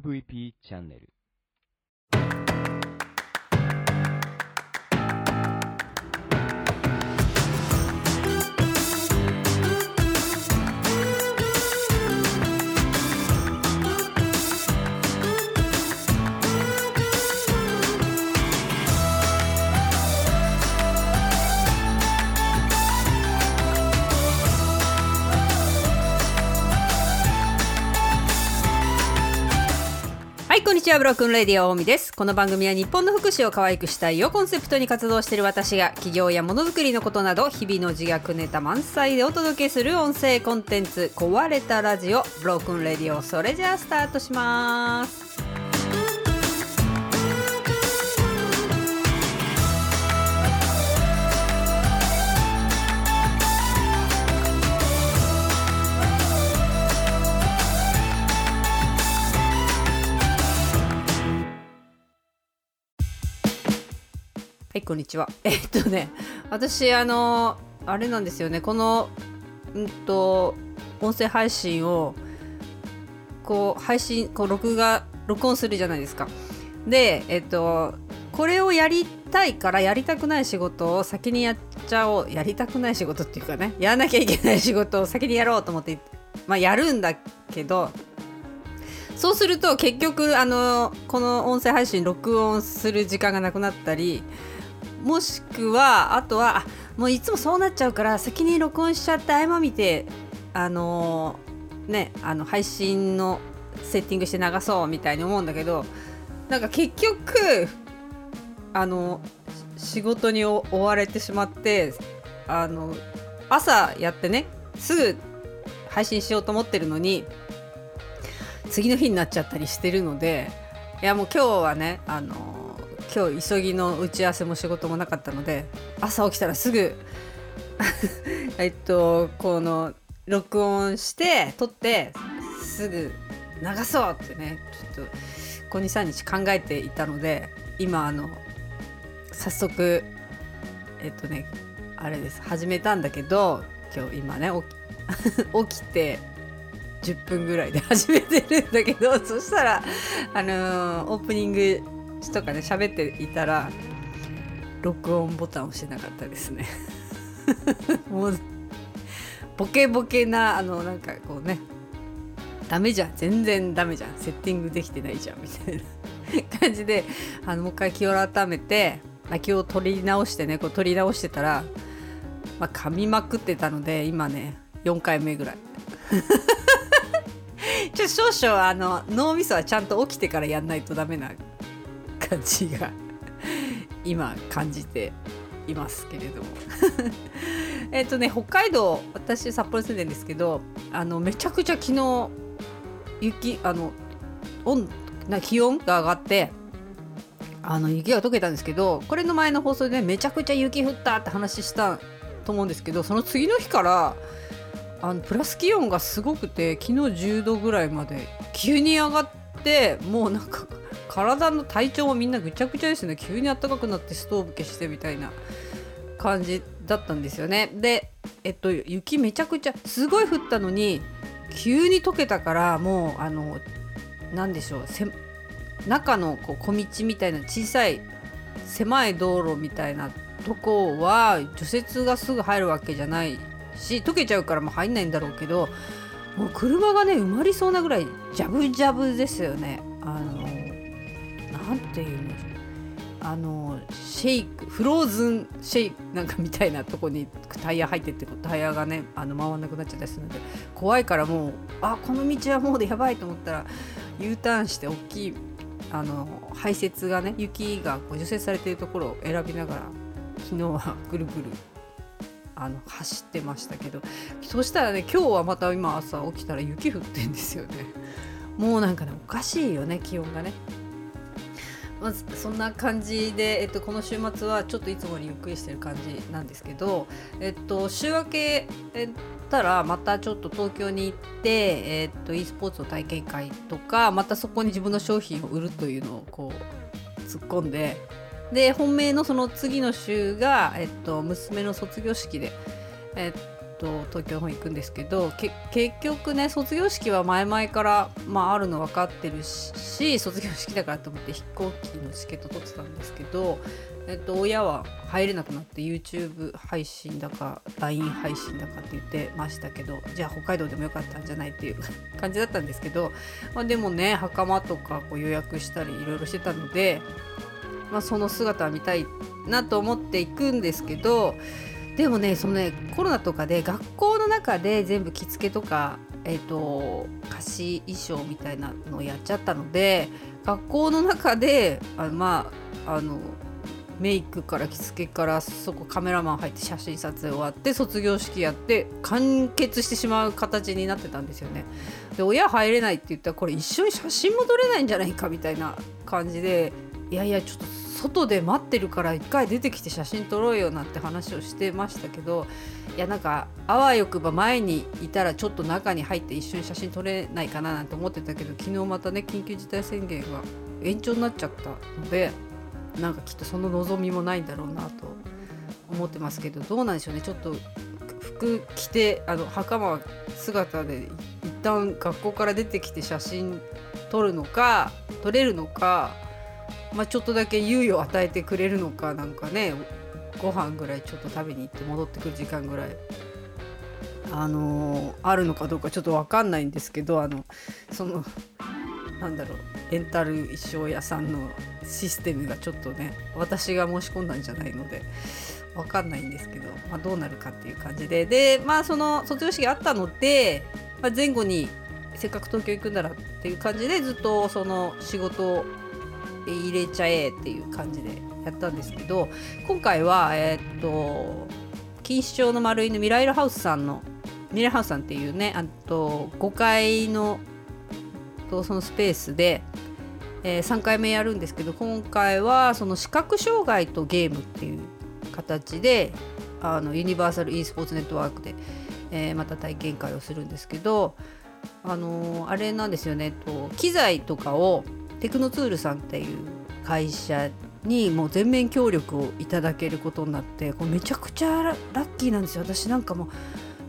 MVP チャンネル。にちは Broken Radio 大見です。この番組は日本の福祉を可愛くしたいをコンセプトに活動している私が企業やものづくりのことなど日々の自虐ネタ満載でお届けする音声コンテンツ壊れたラジオ Broken Radio。それじゃあスタートします。いこんにちは。えっとね私あのあれなんですよね。このうんと音声配信をこう配信こう録画録音するじゃないですか。でえっとこれをやりたいからやりたくない仕事を先にやっちゃおう。やりたくない仕事っていうかねやらなきゃいけない仕事を 先にやろうと思ってまあやるんだけどそうすると結局あのこの音声配信録音する時間がなくなったりもしくはあとはもういつもそうなっちゃうから先に録音しちゃって合間見てあのーねあの配信のセッティングして流そうみたいに思うんだけどなんか結局あの仕事に追われてしまってあの朝やってねすぐ配信しようと思ってるのに次の日になっちゃったりしてるのでいやもう今日はねあの今日急ぎの打ち合わせも仕事もなかったので朝起きたらすぐ えっとこの録音して撮ってすぐ流そうってねちょっとここ23日考えていたので今あの早速えっとねあれです始めたんだけど今日今ね 起きて10分ぐらいで始めてるんだけどそしたらあのーオープニングとかね喋っていたら録音ボタン押してなかったですね。もうボケボケなあのなんかこうね。ダメじゃん。全然ダメじゃん。セッティングできてないじゃんみたいな。感じであのもう一回気を改めてあ気を取り直してね。こう取り直してたら、まあ、噛みまくってたので今ね4回目ぐらい。ちょ少々あの脳みそはちゃんと起きてからやんないとダメな感じが今感じていますけれども。えっとね北海道私札幌住んでるんですけどあのめちゃくちゃ昨日雪あの温な気温が上がってあの雪が溶けたんですけどこれの前の放送でねめちゃくちゃ雪降ったって話したと思うんですけどその次の日からあのプラス気温がすごくて昨日10度ぐらいまで急に上がってもうなんか体の体調もみんなぐちゃぐちゃですね。急に暖かくなってストーブ消してみたいな感じだったんですよね。でえっと雪めちゃくちゃすごい降ったのに急に溶けたからもうあの何でしょう中のこう小道みたいな小さい狭い道路みたいなとこは除雪がすぐ入るわけじゃないし溶けちゃうからもう入んないんだろうけどもう車がね埋まりそうなぐらいジャブジャブですよね。あのなんていうのあのシェイクフローズンシェイクなんかみたいなとこにタイヤ入ってってタイヤがねあの回らなくなっちゃったりするので怖いからもうあこの道はもうやばいと思ったら U ターンして大きいあの排雪がね雪がこう除雪されてるところを選びながら昨日はぐるぐるあの走ってましたけどそしたらね今日はまた今朝起きたら雪降ってんですよねもうなんかねおかしいよね気温がねまずそんな感じで、えっと、この週末はちょっといつもよりゆっくりしてる感じなんですけど、えっと、週明けたらまたちょっと東京に行って、えっと、e スポーツの体験会とかまたそこに自分の商品を売るというのをこう突っ込んでで本命のその次の週が、えっと、娘の卒業式で、えっと、東京の方行くんですけど結局ね卒業式は前々から、まあ、あるの分かってるし卒業式だからと思って飛行機のチケット取ってたんですけど、えっと、親は入れなくなって YouTube 配信だか LINE 配信だかって言ってましたけどじゃあ北海道でもよかったんじゃないっていう 感じだったんですけど、まあ、でもね袴とかこう予約したりいろいろしてたので、まあ、その姿は見たいなと思っていくんですけどでもねそのねコロナとかで学校の中で全部着付けとか、えーと、貸し衣装みたいなのをやっちゃったので学校の中であまああのメイクから着付けからそこカメラマン入って写真撮影終わって卒業式やって完結してしまう形になってたんですよね。で親入れないって言ったらこれ一緒に写真も撮れないんじゃないかみたいな感じでいやいやちょっと外で待ってるから一回出てきて写真撮ろうよなんて話をしてましたけどいやなんかあわよくば前にいたらちょっと中に入って一緒に写真撮れないかななんて思ってたけど昨日またね緊急事態宣言が延長になっちゃったのでなんかきっとその望みもないんだろうなと思ってますけどどうなんでしょうね。ちょっと服着てあの袴姿で一旦学校から出てきて写真撮るのか撮れるのかまあ、ちょっとだけ猶予を与えてくれるのかなんかねご飯ぐらいちょっと食べに行って戻ってくる時間ぐらい。あのー、あるのかどうかちょっと分かんないんですけどあのそのなんだろうレンタル衣装屋さんのシステムがちょっとね私が申し込んだんじゃないので分かんないんですけど、まあ、どうなるかっていう感じで。でまあその卒業式があったので、まあ、前後にせっかく東京行くんだらっていう感じでずっとその仕事入れちゃえっていう感じでやったんですけど今回はえー、っと錦糸町の丸犬ミライルハウスさんのミライルハウスさんっていうねあと5階のとそのスペースで、えー、3回目やるんですけど今回はその視覚障害とゲームっていう形であのユニバーサル e スポーツネットワークで、えー、また体験会をするんですけどあのー、あれなんですよねと機材とかをテクノツールさんっていう会社にもう全面協力をいただけることになってこれめちゃくちゃラッキーなんですよ。私なんかもう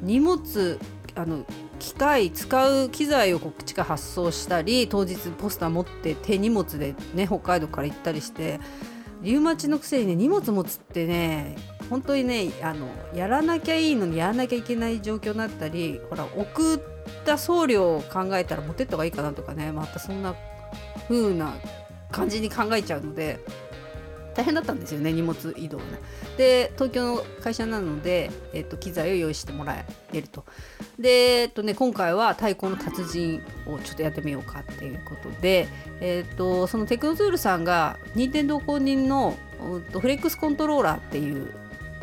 荷物あの機械使う機材をこっちから発送したり当日ポスター持って手荷物でね北海道から行ったりしてリウマチのくせにね荷物持つってね本当にねあのやらなきゃいいのにやらなきゃいけない状況になったりほら送った送料を考えたら持ってった方がいいかなとかねまたそんな風な感じに考えちゃうので大変だったんですよね荷物移動ね。で東京の会社なので、えっと、機材を用意してもらえると。で、えっとね、今回は太鼓の達人をちょっとやってみようかっていうことで、えっと、そのテクノツールさんが任天堂公認のフレックスコントローラーっていう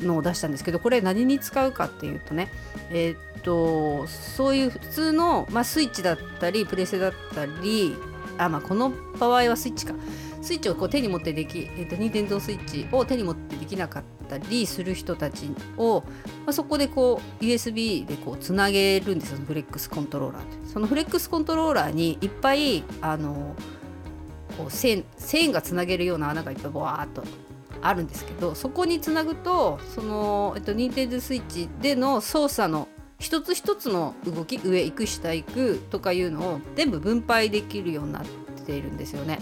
のを出したんですけどこれ何に使うかっていうとねえっとそういう普通の、まあ、スイッチだったりプレスだったりあまあこの場合はスイッチか。スイッチをこう手に持ってでき、えーと、任天堂スイッチを手に持ってできなかったりする人たちを、まあ、そこでこう USB でこうつなげるんですよ。フレックスコントローラーって。そのフレックスコントローラーにいっぱいあのこう線線がつなげるような穴がいっぱいボワーっとあるんですけどそこにつなぐとその、えっと、任天堂スイッチでの操作の一つ一つの動き上行く下行くとかいうのを全部分配できるようになっているんですよね。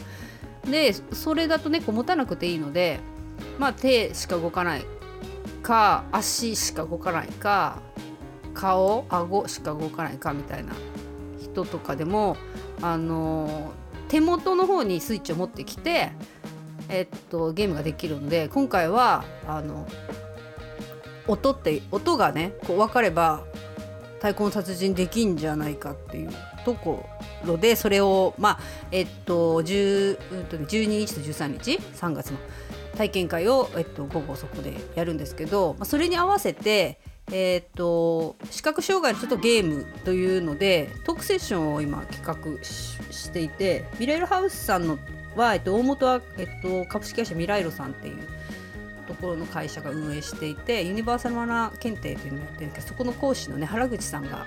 でそれだとねこう持たなくていいのでまあ手しか動かないか足しか動かないか顔顎しか動かないかみたいな人とかでもあの手元の方にスイッチを持ってきて、えっと、ゲームができるので今回はあの音って音がねこう分かれば太鼓の達人できんじゃないかっていうところでそれをまあえっと10、うんとね、12日と13日3月の体験会を、えっと、午後そこでやるんですけど、まあ、それに合わせてえっと視覚障害の人とゲームというのでトークセッションを今企画していてミライルハウスさんのは、えっと、大元は、えっと、株式会社ミライロさんっていうところの会社が運営していてユニバーサルマナー検定というのをやってるんですけどそこの講師のね原口さんが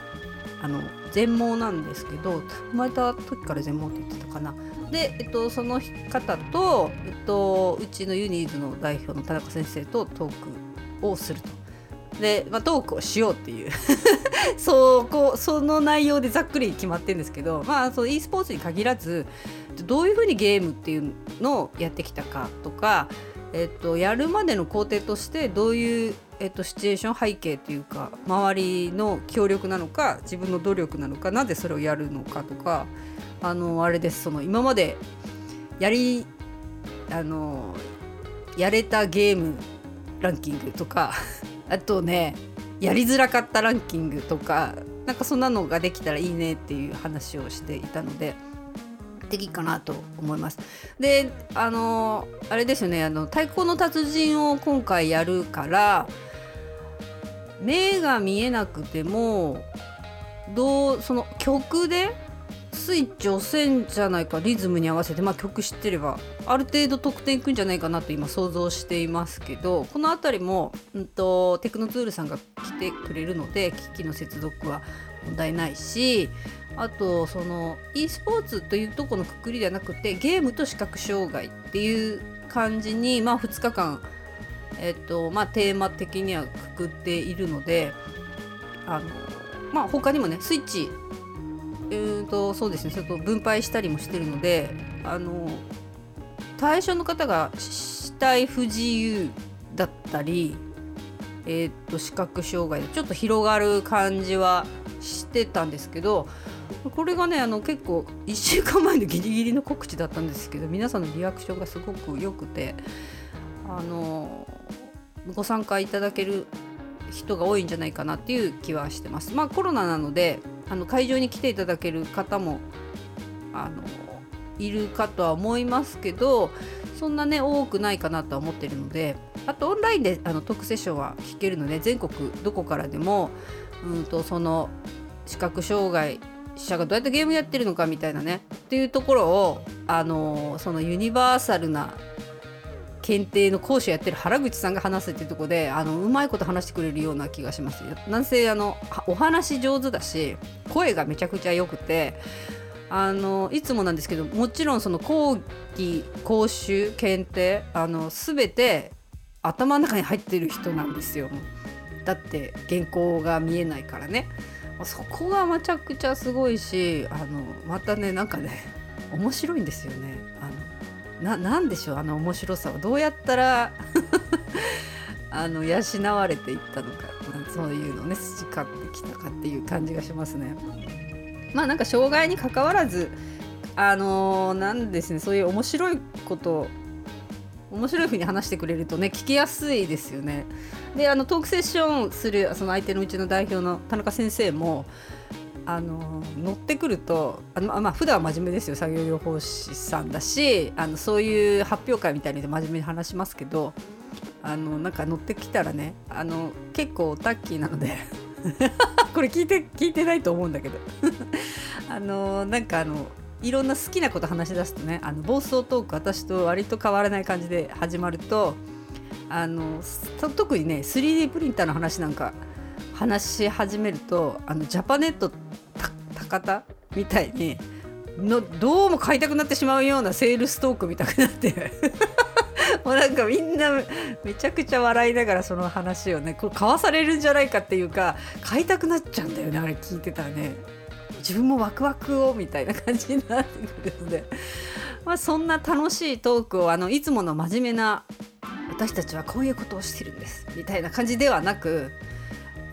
あの全盲なんですけど生まれた時から全盲って言ってたかな。で、えっと、その方と、えっと、うちのユニーズの代表の田中先生とトークをすると。で、まあ、トークをしようっていう そうこうその内容でざっくり決まってるんですけどまあその e スポーツに限らずどういうふうにゲームっていうのをやってきたかとか、えっと、やるまでの工程としてどういう、えっと、シチュエーション背景というか周りの協力なのか自分の努力なのかなぜそれをやるのかとかあのあれですその今までやりあのやれたゲームランキングとか あとねやりづらかったランキングとかなんかそんなのができたらいいねっていう話をしていたので。的かなと思います。であのあれですよねあの太鼓の達人を今回やるから目が見えなくてもどうその曲でスイッチ押せんじゃないかリズムに合わせて、まあ、曲知ってればある程度得点いくんじゃないかなと今想像していますけどこの辺りも、うんと、テクノツールさんが来てくれるので機器の接続は問題ないしあとその e スポーツというとこのくくりではなくてゲームと視覚障害っていう感じに、まあ、2日間、えっとまあ、テーマ的にはくくっているのであの、まあ、他にもねスイッチうんとそうですねちょっと分配したりもしてるのであの対象の方が死体不自由だったり、え、っと視覚障害でちょっと広がる感じはしてたんですけどこれがねあの結構1週間前のギリギリの告知だったんですけど皆さんのリアクションがすごく良くてあのご参加いただける人が多いんじゃないかなっていう気はしてます。まあコロナなのであの会場に来ていただける方もあのいるかとは思いますけどそんなね多くないかなとは思ってるのであとオンラインであのトークセッションは聞けるので全国どこからでもうんとその視覚障害者がどうやってゲームやってるのかみたいなね。っていうところをあのそのユニバーサルな検定の講師をやってる原口さんが話すっていうとこであのうまいこと話してくれるような気がしますなんせあのお話上手だし声がめちゃくちゃ良くてあのいつもなんですけどもちろんその講義講習検定あの全て頭の中に入ってる人なんですよ。だって原稿が見えないからね。そこがめちゃくちゃすごいしあのまたねなんかね面白いんですよね。あのななんでしょうあの面白さは。どうやったら あの養われていったのか。そういうのね培ってきたかっていう感じがしますね。まあなんか障害にかかわらずあのー、なんですねそういう面白いこと面白い風に話してくれるとね聞きやすいですよね。であのトークセッションするその相手のうちの代表の田中先生もあの乗ってくるとあの、まあ普段は真面目ですよ作業療法士さんだしあのそういう発表会みたいにで真面目に話しますけどあのなんか乗ってきたらねあの結構タッキーなので これ聞いて聞いてないと思うんだけど あのなんかあのいろんな好きなこと話し出すとねあの暴走トーク私と割と変わらない感じで始まるとあの特にね 3D プリンターの話なんか話し始めるとあのジャパネット高田みたいにのどうも買いたくなってしまうようなセールストーク見たくなって もうなんかみんなめちゃくちゃ笑いながらその話をねこれ買わされるんじゃないかっていうか買いたくなっちゃうんだよねあれ聞いてたらね。自分もワクワクをみたいな感じになってくるので、まあ、そんな楽しいトークをあのいつもの真面目な私たちはこういうことをしてるんですみたいな感じではなく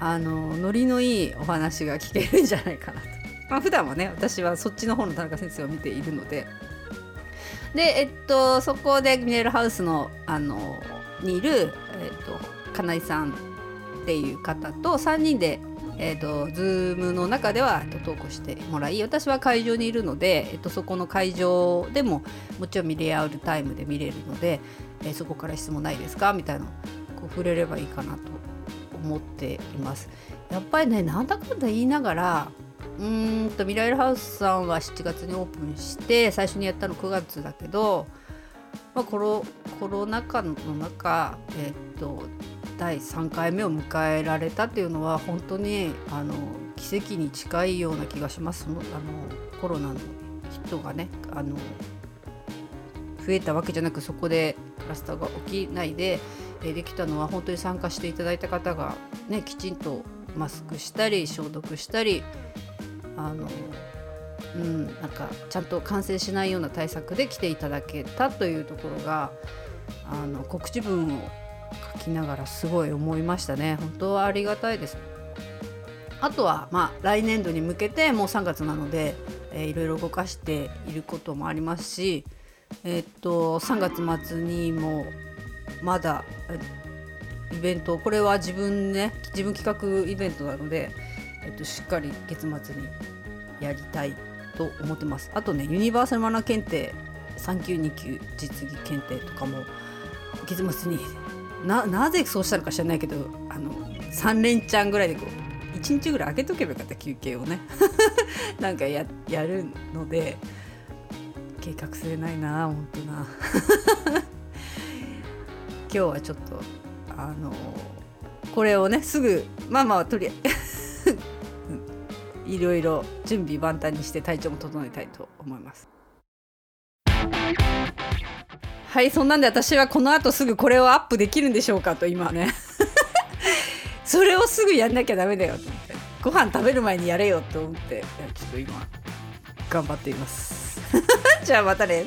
あのノリのいいお話が聞けるんじゃないかなと。まあ普段はね私はそっちの方の田中先生を見ているのででえっとそこでミネルハウスのあのにいる、えっと、金井さんっていう方と3人でえーと、ズームの中では、えっと、投稿してもらい私は会場にいるので、えっと、そこの会場でももちろん見れ合うタイムで見れるので、えー、そこから質問ないですか？みたいなこう触れればいいかなと思っています。やっぱりねなんだかんだ言いながらうんとミライルハウスさんは7月にオープンして最初にやったの9月だけど、まあ、コロコロナ禍の中、えっと第3回目を迎えられたっていうのは本当にあの奇跡に近いような気がします。あのコロナの人がねあの増えたわけじゃなくそこでクラスターが起きないでできたのは本当に参加していただいた方が、ね、きちんとマスクしたり消毒したりあの、うん、なんかちゃんと感染しないような対策で来ていただけたというところがあの告知文を書きながらすごい思いましたね。本当はありがたいです。あとはまあ来年度に向けてもう3月なので、えー、いろいろ動かしていることもありますしえー、っと3月末にもまだイベントこれは自分ね自分企画イベントなので、えっと、しっかり月末にやりたいと思ってます。あとねユニバーサルマナー検定3級2級実技検定とかも月末にななぜそうしたのか知らないけどあの3連チャンぐらいでこう1日ぐらい空けとけばよかった休憩をね なんかややるので計画性ないな本当な 今日はちょっとあのこれをねすぐまあまあとりあえず いろいろ準備万端にして体調も整えたいと思います。はいそんなんで私はこのあとすぐこれをアップできるんでしょうかと今ね。それをすぐやんなきゃダメだよと思って。ご飯食べる前にやれよと思って。ちょっと今頑張っています。じゃあまたね